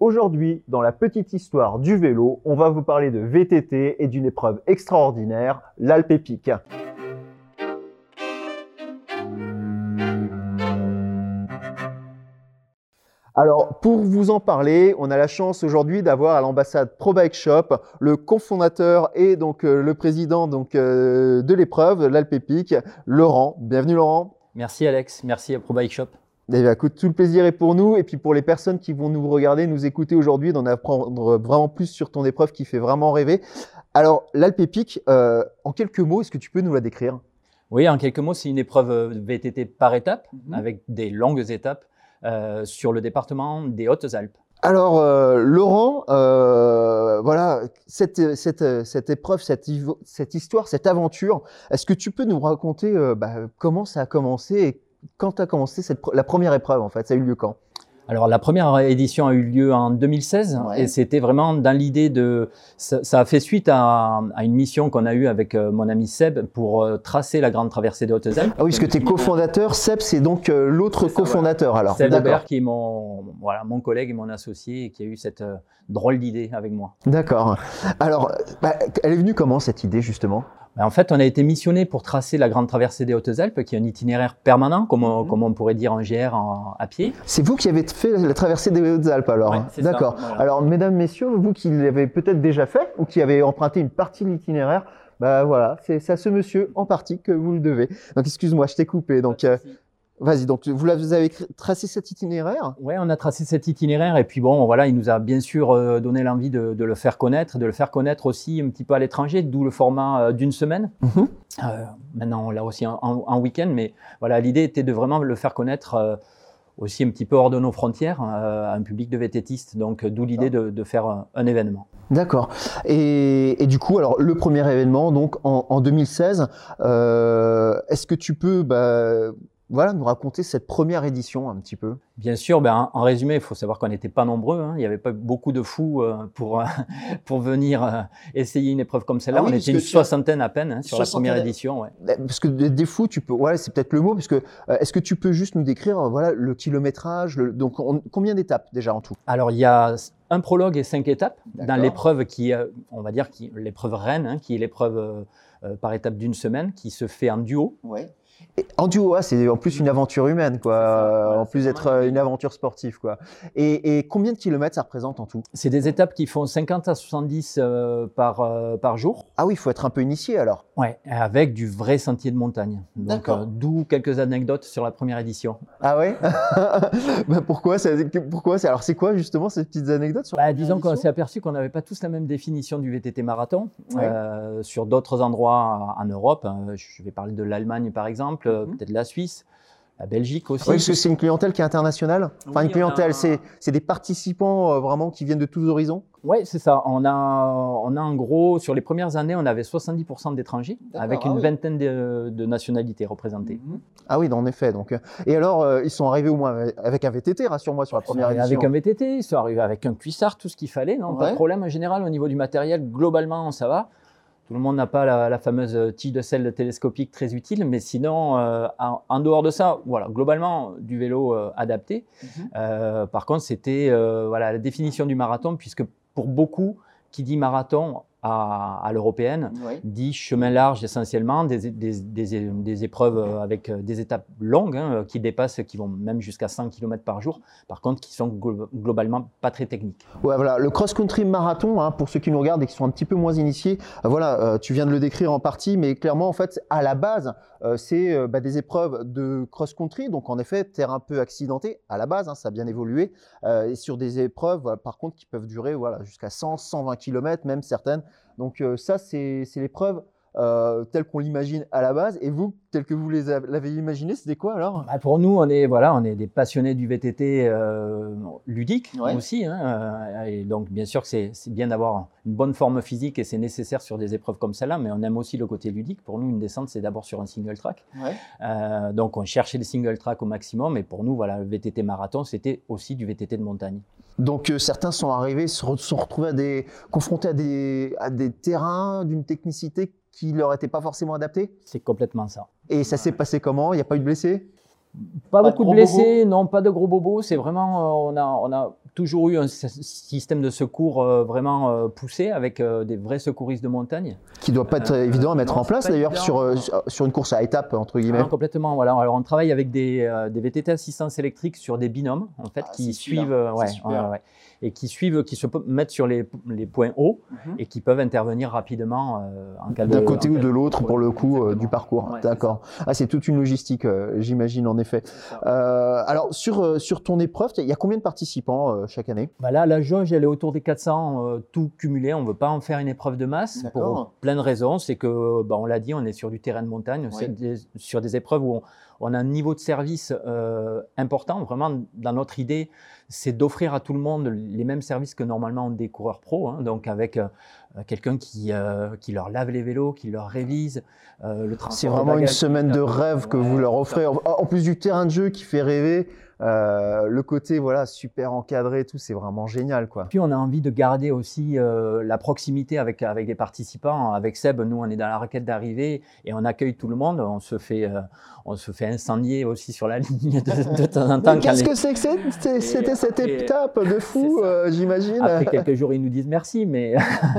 Aujourd'hui, dans la petite histoire du vélo, on va vous parler de VTT et d'une épreuve extraordinaire, l'Alpe. Alors, pour vous en parler, on a la chance aujourd'hui d'avoir à l'ambassade Pro Bike Shop le cofondateur et donc euh, le président euh, de l'épreuve, l'Alpe Laurent. Bienvenue Laurent. Merci Alex, merci à Pro Bike Shop. Eh bien, écoute, tout le plaisir est pour nous et puis pour les personnes qui vont nous regarder, nous écouter aujourd'hui, d'en apprendre vraiment plus sur ton épreuve qui fait vraiment rêver. Alors, l'Alpe Epic, euh, en quelques mots, est-ce que tu peux nous la décrire? Oui, en quelques mots, c'est une épreuve VTT par étapes, Mhm. avec des longues étapes euh, sur le département des Hautes-Alpes. Alors, euh, Laurent, euh, voilà, cette, cette, cette épreuve, cette, histoire, cette aventure, est-ce que tu peux nous raconter euh, bah, comment ça a commencé et quand a commencé cette, la première épreuve en fait Ça a eu lieu quand? Alors la première édition a eu lieu en 2016 Ouais. et c'était vraiment dans l'idée de... Ça, ça a fait suite à, à une mission qu'on a eue avec euh, mon ami Seb pour euh, tracer la grande traversée des Hautes-Alpes. Ah oui, parce que tu es cofondateur, Seb, c'est donc euh, l'autre cofondateur alors. Seb. Aubert qui est mon, voilà, mon collègue et mon associé et qui a eu cette drôle d'idée avec moi. D'accord. Alors, bah, elle est venue comment cette idée justement? En fait, on a été missionné pour tracer la grande traversée des Hautes-Alpes, qui est un itinéraire permanent, comme, on, Mhm. comme on pourrait dire en GR en- à pied. C'est vous qui avez fait la traversée des Hautes-Alpes alors Ouais, hein D'accord. voilà. Alors, mesdames, messieurs, vous qui l'avez peut-être déjà fait ou qui avez emprunté une partie de l'itinéraire, bah voilà, c'est c'est à ce monsieur en partie que vous le devez. Donc, excuse-moi, je t'ai coupé. Donc, euh, vas-y. Donc, vous, avez tracé cet itinéraire? Ouais, on a tracé cet itinéraire et puis bon, voilà, il nous a bien sûr euh, donné l'envie de, de le faire connaître, de le faire connaître aussi un petit peu à l'étranger, d'où le format euh, d'une semaine. Mhm. Euh, maintenant, on l'a aussi en, en- en week-end, mais voilà, l'idée était de vraiment le faire connaître euh, aussi un petit peu hors de nos frontières euh, à un public de vététistes. Donc, d'où l'idée de, de faire un, un événement. D'accord. Et, et du coup, alors le premier événement, donc en, en 2016, euh, est-ce que tu peux, bah, voilà, nous raconter cette première édition un petit peu Bien sûr, ben, en, résumé, il faut savoir qu'on n'était pas nombreux. hein. Il n'y avait pas beaucoup de fous euh, pour, euh, pour venir euh, essayer une épreuve comme celle-là. Ah oui, on était une soixantaine à peine hein, sur la première édition. Ouais. Parce que des fous, tu peux, ouais, c'est peut-être le mot, parce que est-ce que tu peux juste nous décrire, voilà, le kilométrage, le- donc on- combien d'étapes déjà en tout? Alors, il y a un prologue et cinq étapes dans l'épreuve qui, on va dire, qui, l'épreuve reine, hein, qui est l'épreuve par étape d'une semaine, qui se fait en duo. Ouais. Et en duo, ah, c'est en plus une aventure humaine, quoi. Ça, en plus d'être une- aventure sportive, quoi. Et, et combien de kilomètres ça représente en tout? C'est des étapes qui font 50 à 70 euh, par, euh, par jour. Ah oui, il faut être un peu initié alors. Ouais, avec du vrai sentier de montagne. D'accord. euh, d'où quelques anecdotes sur la première édition. Ah ouais? Bah, Pourquoi Pourquoi Alors c'est quoi justement ces petites anecdotes sur Bah, disons qu'on s'est aperçu qu'on n'avait pas tous la même définition du VTT marathon. Ouais. Euh, sur d'autres endroits en Europe, je vais parler de l'Allemagne par exemple, euh, Mhm. peut-être la Suisse, la Belgique aussi. Oui, parce que c'est une clientèle qui est internationale. Enfin, Oui, une clientèle, on a- c'est c'est des participants euh, vraiment qui viennent de tous horizons. Oui, c'est ça. On a, on a en gros, sur les premières années, on avait 70% d'étrangers, D'accord, avec ah une oui. vingtaine de, de nationalités représentées. Ah oui, en effet. Donc, euh, et alors, euh, ils sont arrivés au moins avec un VTT, rassure-moi, sur la première édition. Avec un VTT, ils sont arrivés avec un cuissard, tout ce qu'il fallait. Non, pas de problème en général au niveau du matériel. Globalement, ça va. Tout le monde n'a pas la, la fameuse tige de sel télescopique très utile, mais sinon, euh, en, en dehors de ça, voilà, globalement, du vélo euh, adapté. Mhm. Euh, par contre, c'était euh, voilà, la définition du marathon, puisque pour beaucoup, qui dit marathon à, à l'européenne, Ouais. dit chemin large essentiellement, des, des, des, des épreuves euh, avec euh, des étapes longues hein, qui dépassent, qui vont même jusqu'à 100 km par jour, par contre qui sont glo- globalement pas très techniques. Ouais, voilà, le cross-country marathon, hein, pour ceux qui nous regardent et qui sont un petit peu moins initiés, euh, voilà, euh, tu viens de le décrire en partie, mais clairement, en fait, à la base, euh, c'est euh, bah, des épreuves de cross-country, donc en effet, terrain peu accidenté, à la base, hein, ça a bien évolué, euh, et sur des épreuves, voilà, par contre, qui peuvent durer voilà, jusqu'à 100, 120 km, même certaines. Donc euh, ça, c'est l'épreuve euh, telle qu'on l'imagine à la base, et vous, tel que vous l'avez imaginé, c'était quoi alors? Bah, pour nous, on est, voilà, on est des passionnés du VTT euh, ludique Ouais. aussi. hein, et donc, bien sûr que c'est bien d'avoir une bonne forme physique et c'est nécessaire sur des épreuves comme celle-là, mais on aime aussi le côté ludique. Pour nous, une descente, c'est d'abord sur un single track. Euh, donc, on cherchait les single track au maximum. Et pour nous, voilà, le VTT marathon, c'était aussi du VTT de montagne. Donc euh, certains sont arrivés, se re- sont retrouvés à des, confrontés à des, à des terrains d'une technicité qui leur était pas forcément adaptée? C'est complètement ça. Et ça s'est passé comment? Il n'y a pas eu de blessés? Pas, beaucoup de blessés, non, pas de gros bobos. C'est vraiment, on a, on a toujours eu un système de secours vraiment poussé avec des vrais secouristes de montagne. Qui doit pas être évident à mettre en place d'ailleurs sur, sur une course à étapes entre guillemets. complètement. Voilà. Alors on travaille avec des, des VTT assistance électrique sur des binômes en fait ah, qui suivent, ouais, ouais, et qui suivent, qui se mettent sur les, les points hauts mhm. et qui peuvent intervenir rapidement euh, en cas de. D'un côté ou de l'autre pour le coup euh, du parcours. D'accord. Ah, c'est toute une logistique, euh, j'imagine en effet. alors sur sur ton épreuve, il y a combien de participants chaque année? Bah Là, la jauge, elle est autour des 400, tout cumulé. On veut pas en faire une épreuve de masse pour plein de raisons. C'est que, bah, on l'a dit, on est sur du terrain de montagne, sur des épreuves où on, on a un niveau de service euh, important. Vraiment, dans notre idée, c'est d'offrir à tout le monde les mêmes services que normalement ont des coureurs pro. Hein. donc avec euh, quelqu'un qui, euh, qui leur lave les vélos, qui leur révise le transport. C'est vraiment une semaine de rêve que vous leur offrez. En plus du terrain de jeu qui fait rêver. Euh, le côté voilà super encadré, tout, c'est vraiment génial quoi. Puis on a envie de garder aussi euh, la proximité avec avec les participants. Avec Seb, nous on est dans la raquette d'arrivée et on accueille tout le monde. On se fait euh, on se fait incendier aussi sur la ligne de, temps en temps. Qu'est-ce que c'est que c'était cette étape de fou, j'imagine. Après quelques jours, ils nous disent merci, mais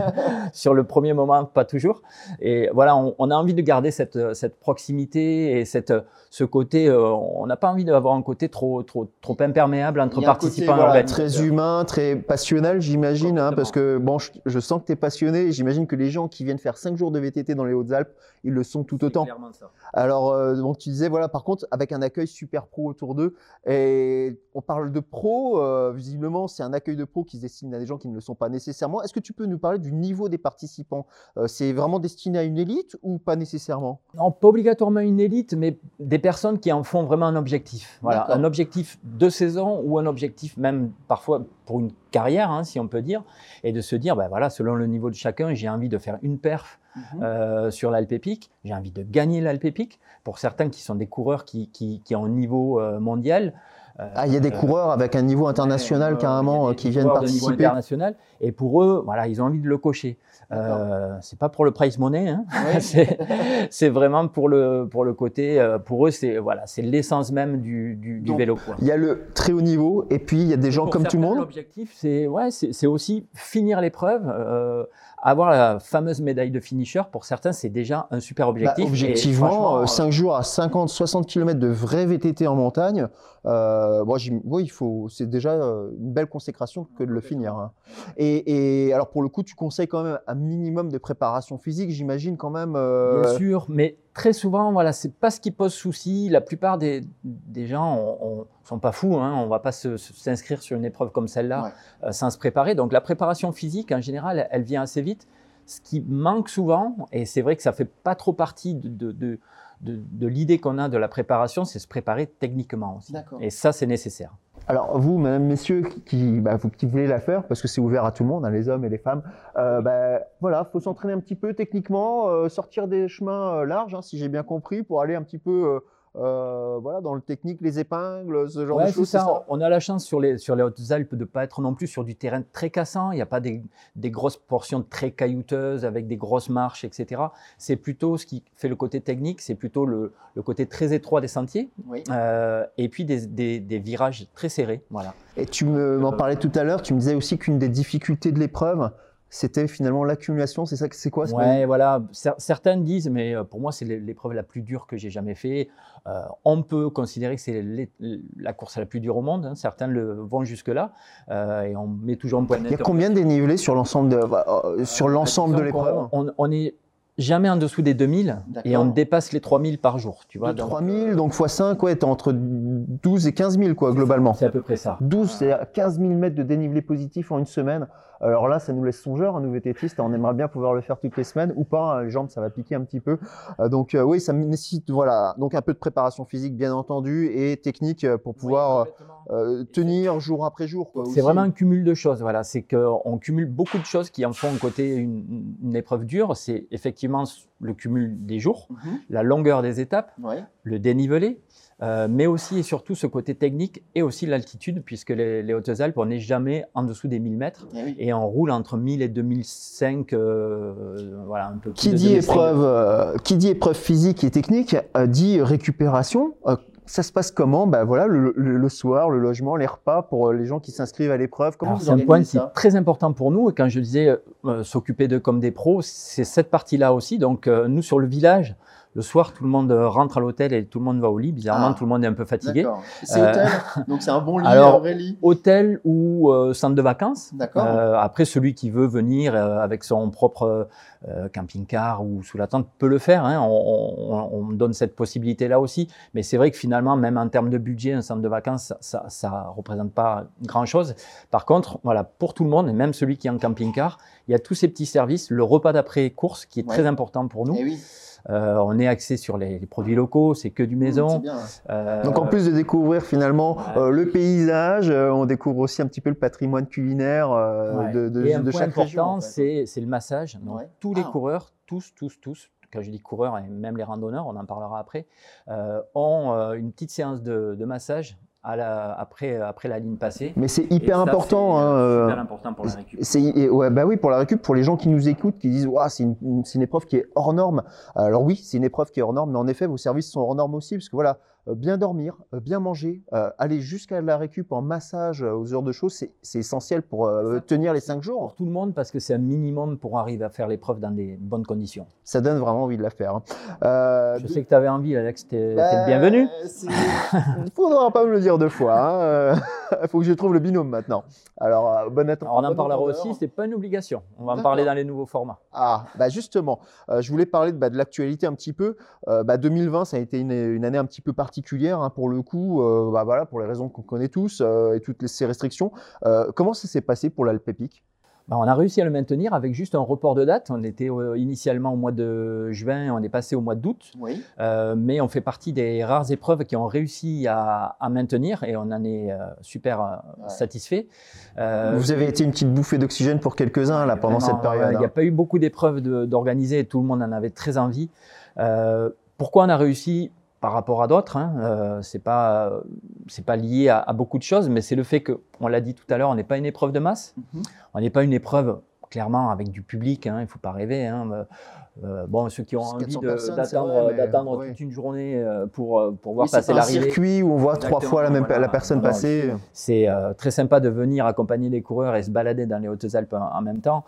sur le premier moment, pas toujours. Et voilà, on, on, a envie de garder cette cette proximité et cette ce côté. on n'a pas envie d'avoir un côté trop trop, imperméable entre participants côté, Très humain, très passionnel, j'imagine, hein, parce que bon, je, sens que tu es passionné. J'imagine que les gens qui viennent faire 5 jours de VTT dans les Hautes-Alpes, ils le sont tout autant. Ça. Alors, euh, donc tu disais, voilà, par contre, avec un accueil super pro autour d'eux, et on parle de pro, euh, visiblement, c'est un accueil de pro qui se destine à des gens qui ne le sont pas nécessairement. Est-ce que tu peux nous parler du niveau des participants? Euh, C'est vraiment destiné à une élite ou pas nécessairement? Non, pas obligatoirement une élite, mais des personnes qui en font vraiment un objectif. Voilà, un objectif de saison ou un objectif même parfois pour une carrière, hein, si on peut dire, et de se dire, ben voilà, selon le niveau de chacun, j'ai envie de faire une perf mhm. euh, sur l'Alpépique, j'ai envie de gagner l'Alpépique. Pour certains qui sont des coureurs qui, qui, qui ont un niveau euh, mondial, euh, ah, il y a des coureurs avec un niveau international carrément qui viennent participer. international, et pour eux, voilà, ils ont envie de le cocher. Euh, c'est pas pour le price money, hein. c'est vraiment pour le pour le côté. Euh, pour eux, c'est voilà, c'est l'essence même du, du, du vélo. Il y a le très haut niveau, et puis il y a des gens comme tout le monde. L'objectif, c'est ouais, c'est aussi finir l'épreuve. Euh, avoir la fameuse médaille de finisher, pour certains, c'est déjà un super objectif. Bah, objectivement, 5 euh, jours à 50, 60 km de vrai VTT en montagne, euh, moi, oui, il faut, c'est déjà une belle consécration que de le finir. Hein. Et, et, alors, pour le coup, tu conseilles quand même un minimum de préparation physique, j'imagine quand même. Euh... Bien sûr, mais très souvent, voilà, c'est pas ce qui pose souci. La plupart des, des gens ne sont pas fous. Hein, on va pas s'inscrire sur une épreuve comme celle-là euh, sans se préparer. Donc la préparation physique, en général, elle, vient assez vite. Ce qui manque souvent, et c'est vrai que ça fait pas trop partie de, de, de, de l'idée qu'on a de la préparation, c'est se préparer techniquement aussi. Et ça, c'est nécessaire. Alors vous, mesdames, messieurs, qui, bah, qui voulez la faire, parce que c'est ouvert à tout le monde, hein, les hommes et les femmes, euh, bah, voilà, faut s'entraîner un petit peu techniquement, euh, sortir des chemins euh, larges, hein, si j'ai bien compris, pour aller un petit peu euh, voilà, dans le technique, les épingles, ce genre de choses. Ça. On a la chance sur les, sur les Hautes-Alpes de ne pas être non plus sur du terrain très cassant. Il n'y a pas des, des, grosses portions très caillouteuses avec des grosses marches, etc. C'est plutôt ce qui fait le côté technique, c'est plutôt le, le, côté très étroit des sentiers euh, et puis des, des, des, virages très serrés. Voilà. Et tu m'en parlais tout à l'heure, tu me disais aussi qu'une des difficultés de l'épreuve, c'était finalement l'accumulation, c'est ça c'est quoi Ouais, voilà. Certaines disent, mais euh, pour moi c'est l'épreuve la plus dure que j'ai jamais fait. Euh, on peut considérer que c'est la course la plus dure au monde. Hein. Certains le vont jusque là, euh, et on met toujours un point. Il y a combien de dénivelés sur l'ensemble de sur l'ensemble de l'épreuve on, est jamais en dessous des 2000 et on dépasse les 3000 par jour. Tu vois, 3000, donc x 5, ouais, es entre 12 et 15 000 quoi, globalement. C'est à peu près ça. 12, c'est 15 000 mètres de dénivelé positif en une semaine. Alors là, ça nous laisse songeur, un nouveau tétiste. On aimerait bien pouvoir le faire toutes les semaines ou pas. Hein, les jambes, ça va piquer un petit peu. Euh, donc euh, oui, ça nécessite voilà, donc un peu de préparation physique, bien entendu, et technique euh, pour pouvoir tenir jour après jour. C'est vraiment un cumul de choses. Voilà, c'est qu'on cumule beaucoup de choses qui en font côté une, une épreuve dure. C'est effectivement le cumul des jours, mhm. la longueur des étapes, le dénivelé, euh, mais aussi et surtout ce côté technique et aussi l'altitude, puisque les, Hautes-Alpes, on n'est jamais en dessous des 1000 mètres eh et on roule entre 1000 et 2005, euh, voilà, un peu qui dit épreuve, euh, qui dit épreuve physique et technique dit récupération ça se passe comment? Bah, voilà, le, soir, le logement, les repas pour les gens qui s'inscrivent à l'épreuve. Comment C'est un point qui est très important pour nous. Et quand je disais s'occuper d'eux comme des pros, c'est cette partie-là aussi. Donc nous, sur le village, le soir, tout le monde rentre à l'hôtel et tout le monde va au lit. Bizarrement, ah. tout le monde est un peu fatigué. C'est hôtel, donc c'est un bon lit, alors, Hôtel ou centre de vacances. D'accord. après, celui qui veut venir avec son propre euh, camping-car ou sous la tente peut le faire. Hein. On, donne cette possibilité-là aussi. Mais c'est vrai que finalement, même en termes de budget, un centre de vacances, ça ne représente pas grand-chose. Par contre, voilà, pour tout le monde, et même celui qui est en camping-car, il y a tous ces petits services. Le repas d'après-course qui est très important pour nous. Eh euh, on est axé sur les, produits locaux, c'est que du mmh, maison. Euh, Donc en plus de découvrir finalement le paysage, on découvre aussi un petit peu le patrimoine culinaire de, de, et un point chaque important, c'est le massage. tous les ah. coureurs, tous, tous, tous, quand je dis coureurs et même les randonneurs, on en parlera après, euh, ont euh, une petite séance de, massage à la, après, après la ligne passée. Mais c'est hyper important. C'est hein, super important pour la récup. Ouais, bah oui, pour la récup, pour les gens qui nous écoutent, qui disent ouais, c'est une, une, épreuve qui est hors norme. Alors oui, c'est une épreuve qui est hors norme, mais en effet, vos services sont hors normes aussi, parce que voilà, euh, bien dormir, euh, bien manger, euh, aller jusqu'à la récup en massage aux heures de chaud, c'est essentiel pour tenir les cinq jours. Pour tout le monde, parce que c'est un minimum pour arriver à faire l'épreuve dans des bonnes conditions. Ça donne vraiment envie de la faire. Hein. Je sais que tu avais envie, Alex, tu es, bah, bienvenu. Il ne faudra pas me le dire deux fois. Il faut que je trouve le binôme maintenant. Alors, bon Alors, on en parlera aussi, ce n'est pas une obligation. On va en parler dans les nouveaux formats. Ah, bah justement, je voulais parler de, bah, de l'actualité un petit peu. 2020, bah, ça a été une, une année un petit peu particulière hein, pour le coup, euh, bah, voilà, pour les raisons qu'on connaît tous euh, et toutes ces restrictions. Euh, comment ça s'est passé pour l'Alpépic? Bah, on a réussi à le maintenir avec juste un report de date. On était initialement au mois de juin, on est passé au mois d'août. Oui. mais on fait partie des rares épreuves qui ont réussi à, maintenir et on en est super satisfait. Vous avez été une petite bouffée d'oxygène pour quelques-uns là pendant cette période. Il n'y a hein. pas eu beaucoup d'épreuves d'organiser et tout le monde en avait très envie. pourquoi on a réussi? Par rapport à d'autres. Hein. Euh, c'est pas c'est pas lié à, beaucoup de choses, mais c'est le fait que, on l'a dit tout à l'heure, on n'est pas une épreuve de masse, mm-hmm. on n'est pas une épreuve clairement avec du public. Hein, il faut pas rêver. Hein. Euh, bon, ceux qui ont envie d'attendre toute une journée euh, pour, euh, pour voir passer l'arrivée. un circuit où on voit trois fois la même la personne passer. C'est très sympa de venir accompagner les coureurs et se balader dans les Hautes-Alpes en, même temps.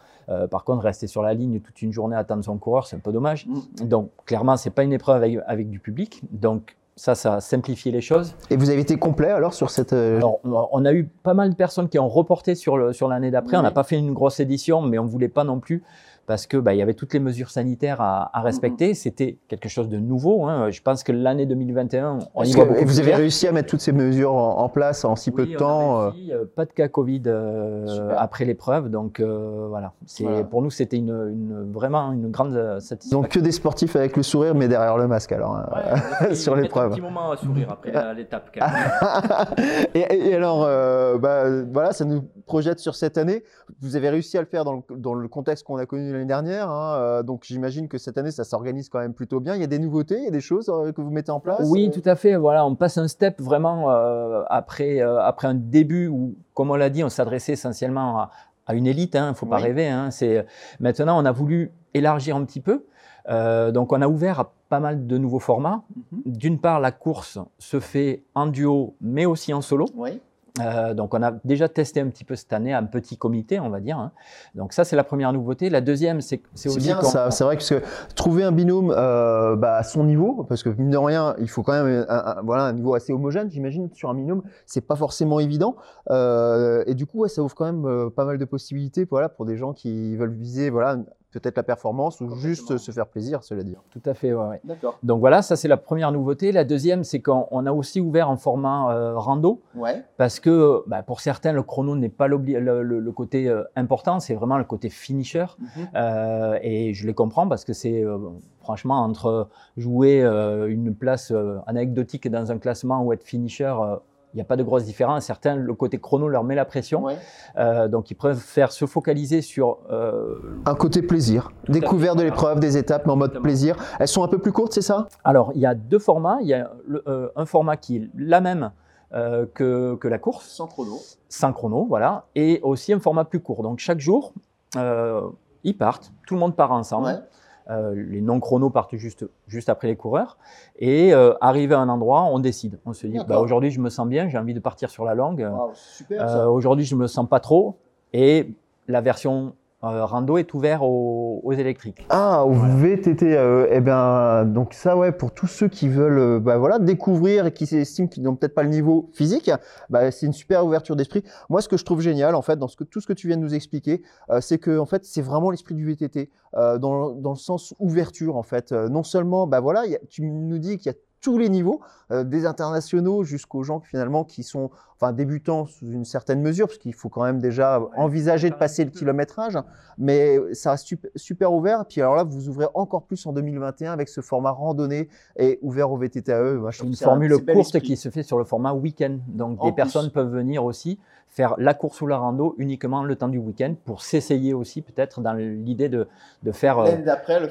par contre, rester sur la ligne toute une journée à attendre son coureur, c'est un peu dommage. Mm. Donc, clairement, c'est pas une épreuve avec, avec du public. Donc, ça, ça a simplifié les choses. Et vous avez été complet alors sur cette. Alors, on a eu pas mal de personnes qui ont reporté sur l'année sur d'après. On n'a pas fait une grosse édition, mais on ne voulait pas non plus parce que bah, il y avait toutes les mesures sanitaires à, à respecter. C'était quelque chose de nouveau. Hein. Je pense que l'année 2021, on y voit beaucoup. Et vous avez réussi à mettre toutes ces mesures en, place en si peu de temps. A réussi, euh, pas de cas Covid euh, après l'épreuve, donc euh, voilà. C'est pour nous c'était une, une, vraiment une grande satisfaction. Donc que des sportifs avec le sourire, mais derrière le masque alors hein, sur l'épreuve. Un petit moment à sourire après l'étape. et, et, alors, bah, voilà, ça nous projette sur cette année. Vous avez réussi à le faire dans le, dans le contexte qu'on a connu l'année dernière. Hein, euh, donc j'imagine que cette année, ça s'organise quand même plutôt bien. Il y a des nouveautés, il y a des choses euh, que vous mettez en place Oui, tout à fait. Voilà, on passe un step vraiment euh, après, après un début où, comme on l'a dit, on s'adressait essentiellement à, une élite. Il hein, ne faut pas rêver. Hein, maintenant, on a voulu élargir un petit peu. donc on a ouvert à pas mal de nouveaux formats. Mhm. D'une part, la course se fait en duo, mais aussi en solo. Oui. Euh, donc on a déjà testé un petit peu cette année un petit comité, on va dire. Hein. Donc ça c'est la première nouveauté. La deuxième c'est aussi bien ça. C'est vrai que trouver un binôme euh, bah, à son niveau, parce que mine de rien il faut quand même un, voilà un niveau assez homogène, j'imagine sur un binôme, c'est pas forcément évident. Euh, et du coup ça ouvre quand même pas mal de possibilités, voilà pour des gens qui veulent viser voilà peut-être la performance ou juste se faire plaisir, cela dire. Tout à fait, ouais. D'accord. Donc voilà, ça c'est la première nouveauté. La deuxième, c'est qu'on a aussi ouvert en format euh, rando, ouais. parce que bah, pour certains, le chrono n'est pas le, le, côté euh, important, c'est vraiment le côté finisher. Mhm. Euh, et je les comprends parce que c'est franchement entre jouer une place anecdotique dans un classement ou être finisher il n'y a pas de grosse différence. Certains, le côté chrono leur met la pression. Euh, donc, ils préfèrent se focaliser sur. Euh, un côté plaisir. Découvert de l'épreuve, des étapes, mais en mode plaisir. Elles sont un peu plus courtes, c'est ça? Alors, il y a deux formats. Il y a euh, un format qui est la même que, que, la course. Sans chrono. Sans chrono, voilà. Et aussi un format plus court. Donc, chaque jour, ils partent. Tout le monde part ensemble. Les non-chronos partent juste, juste après les coureurs. Et euh, arrivé à un endroit, on décide. On se dit, bah, aujourd'hui, je me sens bien, j'ai envie de partir sur la langue. Euh, aujourd'hui, je me sens pas trop. Et la version euh, rando est ouvert aux, électriques. Ah, au VTT. Euh, eh bien, donc ça, ouais, pour tous ceux qui veulent, euh, bah, voilà, découvrir et qui s'estiment qu'ils n'ont peut-être pas le niveau physique, bah, c'est une super ouverture d'esprit. Moi, ce que je trouve génial, en fait, dans ce que, tout ce que tu viens de nous expliquer, c'est que, en fait, c'est vraiment l'esprit du VTT dans, dans, le sens ouverture, en fait. non seulement, bah voilà, tu nous dis qu'il y a tous les niveaux, euh, des internationaux jusqu'aux gens finalement qui sont enfin débutants sous une certaine mesure, parce qu'il faut quand même déjà envisager de passer le kilométrage, mais ça reste super, ouvert. Et puis alors là, vous ouvrez encore plus en 2021 avec ce format randonnée et ouvert au VTTAE. Moi, une formule courte qui se fait sur le format week-end, donc des personnes peuvent venir aussi faire la course ou la rando uniquement le temps du week-end pour s'essayer aussi peut-être dans l'idée de, de faire euh,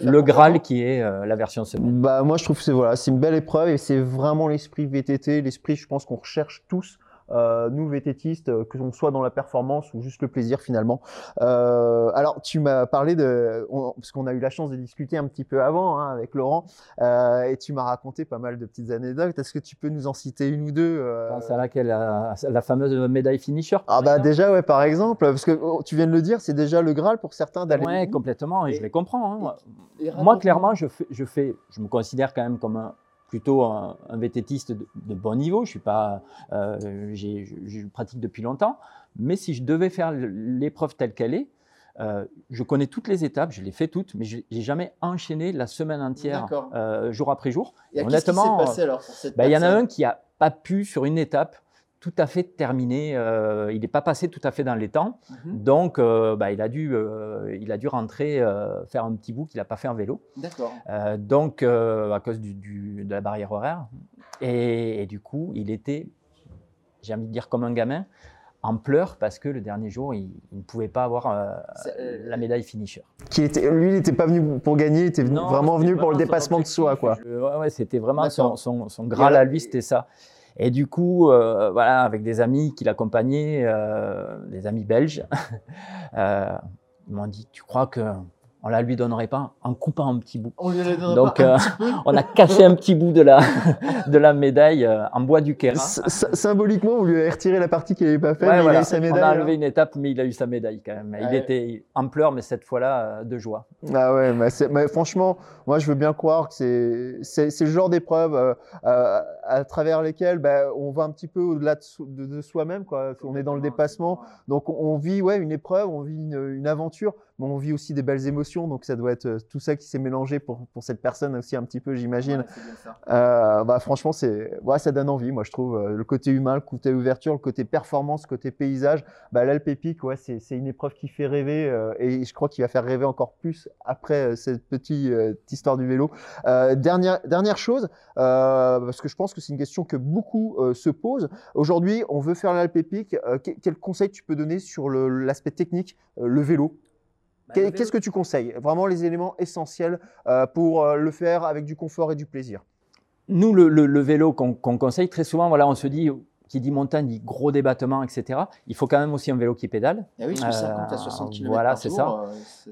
le, Graal qui est euh, la version semaine. Bah, moi je trouve que c'est voilà, une belle épreuve et c'est vraiment l'esprit VTT, l'esprit je pense qu'on recherche tous euh, nous vététistes, euh, que l'on soit dans la performance ou juste le plaisir finalement. Euh, alors tu m'as parlé de, parce qu'on a eu la chance de discuter un petit peu avant hein, avec Laurent, et tu m'as raconté pas mal de petites anecdotes. Est-ce que tu peux nous en citer une ou deux C'est laquelle la, la, fameuse médaille finisher. Ah bah déjà ouais par exemple, parce que oh, tu viens de le dire, c'est déjà le Graal pour certains d'aller. Ouais complètement, et, je les comprends. Hein. Moi clairement je fais, je fais, je me considère quand même comme un plutôt un, un vététiste de, bon niveau. Je suis pas, euh, je, pratique depuis longtemps, mais si je devais faire l'épreuve telle qu'elle est, euh, je connais toutes les étapes, je les fais toutes, mais je n'ai jamais enchaîné la semaine entière, euh, jour après jour. Et Honnêtement, passé, alors, bah, il y en a un qui a pas pu sur une étape tout à fait terminé. Euh, il n'est pas passé tout à fait dans les temps. Mhm. Donc, euh, bah, il, a dû, euh, il a dû rentrer, faire un petit bout qu'il n'a pas fait en vélo. D'accord. donc, à cause du, de la barrière horaire. Et, du coup, il était, j'ai envie de dire, comme un gamin, en pleurs parce que le dernier jour, il, ne pouvait pas avoir la médaille finisher. Qui était, lui, il n'était pas venu pour gagner, il était vraiment venu pour le dépassement de soi. Quoi. ouais, c'était vraiment son, son, son, graal à lui, c'était ça. Et du coup, euh, voilà, avec des amis qui l'accompagnaient, euh, des amis belges, euh, ils m'ont dit, tu crois que on la lui donnerait pas en coupant un petit bout. On lui donnerait Donc, pas un petit peu. on a cassé un petit bout de la, de la médaille en bois du Kéra. Symboliquement, vous lui avez retiré la partie qu'il n'avait pas fait, mais il a eu sa médaille. On a enlevé une étape, mais il a eu sa médaille quand même. Il était en pleurs, mais cette fois-là, de joie. Ah ouais, mais, franchement, moi, je veux bien croire que c'est le genre d'épreuve à travers lesquelles ben, on va un petit peu au-delà de, de, soi-même. Quoi. On est dans le dépassement. Donc, on, vit ouais, une épreuve, on vit une, une aventure on vit aussi des belles émotions, donc ça doit être euh, tout ça qui s'est mélangé pour, pour cette personne aussi un petit peu, j'imagine. euh, bah, franchement, c'est, ouais, ça donne envie, moi je trouve. Euh, le côté humain, le côté ouverture, le côté performance, le côté paysage. Bah, L'Alpe ouais, c'est, c'est une épreuve qui fait rêver euh, et je crois qu'il va faire rêver encore plus après cette petite histoire du vélo. dernière, dernière chose, parce que je pense que c'est une question que beaucoup se posent. Aujourd'hui, on veut faire l'Alpe quel conseil tu peux donner sur l'aspect technique, le vélo? Qu'est-ce que tu conseilles? Vraiment les éléments essentiels euh, pour euh, le faire avec du confort et du plaisir? Nous, le, vélo qu'on conseille, très souvent, voilà, on se dit, qui dit montagne dit gros débattement, etc. Il faut quand même aussi un vélo qui pédale. Ah oui, 50 à 60 km Voilà, c'est ça.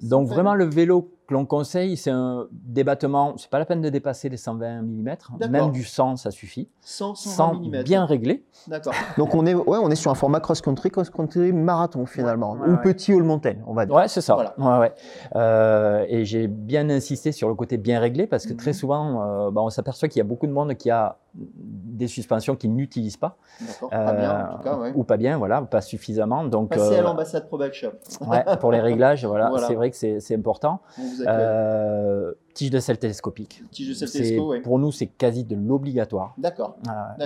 Donc vraiment, le vélo que l'on conseille, c'est un débattement, c'est pas la peine de dépasser les 120 mm, même du 100, ça suffit. 100, 120 mm. bien réglé. D'accord. Donc on est, ouais, on est sur un format cross-country, cross-country marathon finalement, ou petit all mountain, on va dire. Ouais, c'est ça. Ouais, ouais. Euh, et j'ai bien insisté sur le côté bien réglé parce que très mhm. souvent, euh, bah, on s'aperçoit qu'il y a beaucoup de monde qui a des suspensions qu'ils n'utilisent pas. pas bien en tout cas, Ou pas bien, voilà, pas suffisamment. Donc, Passer à euh, l'ambassade Pro Shop. ouais, pour les réglages, voilà, c'est vrai que c'est important. Euh, tige de sel télescopique. Tige de sel télescopique, Pour nous, c'est quasi de l'obligatoire. D'accord.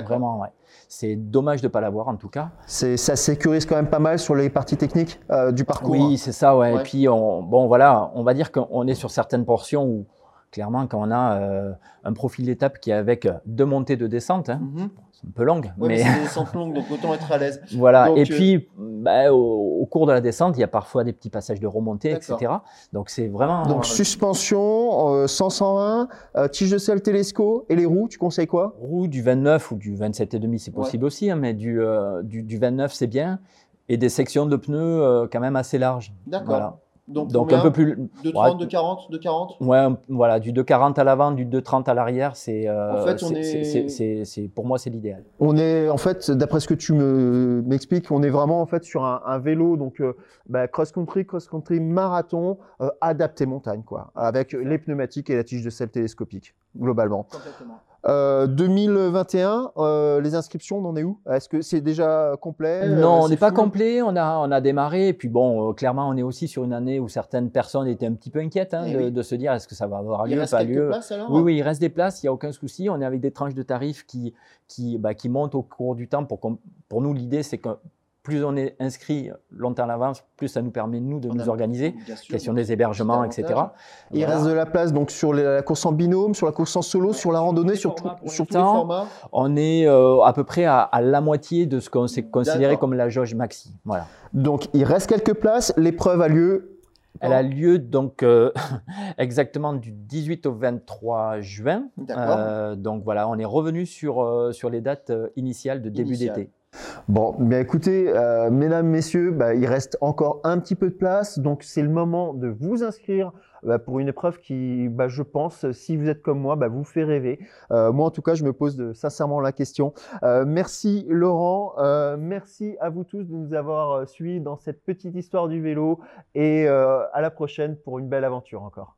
vraiment, ouais. C'est dommage de ne pas l'avoir en tout cas. Ça sécurise quand même pas mal sur les parties techniques euh, du parcours. Oui, c'est ça, ouais. Et puis, on, bon, voilà, on va dire qu'on est sur certaines portions où clairement, quand on a euh, un profil d'étape qui est avec deux montées de descente, hein, mhm un peu longue. mais, c'est des descentes longues, donc autant être à l'aise. Voilà. et euh, puis, bah, au, cours de la descente, il y a parfois des petits passages de remontée, etc. Donc c'est vraiment. Donc suspension, 100-101, euh, tige de sel Telesco et les roues, tu conseilles quoi? Roues du 29 ou du 27,5, c'est possible aussi, hein, mais du, euh, du, 29, c'est bien. Et des sections de pneus quand même assez larges. D'accord Donc, un peu plus. De 30, de 40, de 40 Ouais, voilà, du 2,40 à l'avant, du 2,30 à l'arrière, c'est. en fait, on est... pour moi, c'est l'idéal. On est, en fait, d'après ce que tu m'expliques, on est vraiment en fait sur un, vélo, donc bah, cross-country, cross-country, marathon, adapté montagne, quoi, avec les pneumatiques et la tige de selle télescopique, globalement. Complètement. 2021, euh, euh, les inscriptions, on en est où? Est-ce que c'est déjà complet? Non, on n'est pas complet. On a, on a démarré. Et puis bon, euh, clairement, on est aussi sur une année où certaines personnes étaient un petit peu inquiètes hein, eh de, se dire est-ce que ça va avoir lieu, il pas lieu? Places, alors oui, oui, il reste des places. Il n'y a aucun souci. On est avec des tranches de tarifs qui, qui, bah, qui montent au cours du temps. Pour, pour nous, l'idée, c'est que plus on est inscrit longtemps à l'avance, plus ça nous permet, nous, de nous organiser. Question des hébergements, etc. Il reste de la place donc sur la course en binôme, sur la course en solo, sur la randonnée, sur, tout, sur tous les formats On est euh, à peu près à, la moitié de ce qu'on s'est considéré comme la jauge maxi. Voilà. Donc, il reste quelques places. L'épreuve a lieu elle a lieu donc euh, exactement du 18 au 23 juin. Euh, donc voilà, on est revenu sur, sur les dates initiales de début d'été. Bon, bien écoutez, euh, mesdames, messieurs, bah, il reste encore un petit peu de place, donc c'est le moment de vous inscrire bah, pour une épreuve qui, bah, je pense, si vous êtes comme moi, vous fait rêver. Euh, moi, en tout cas, je me pose sincèrement la question. Euh, merci Laurent, merci à vous tous de nous avoir suivis dans cette petite histoire du vélo et à la prochaine pour une belle aventure encore.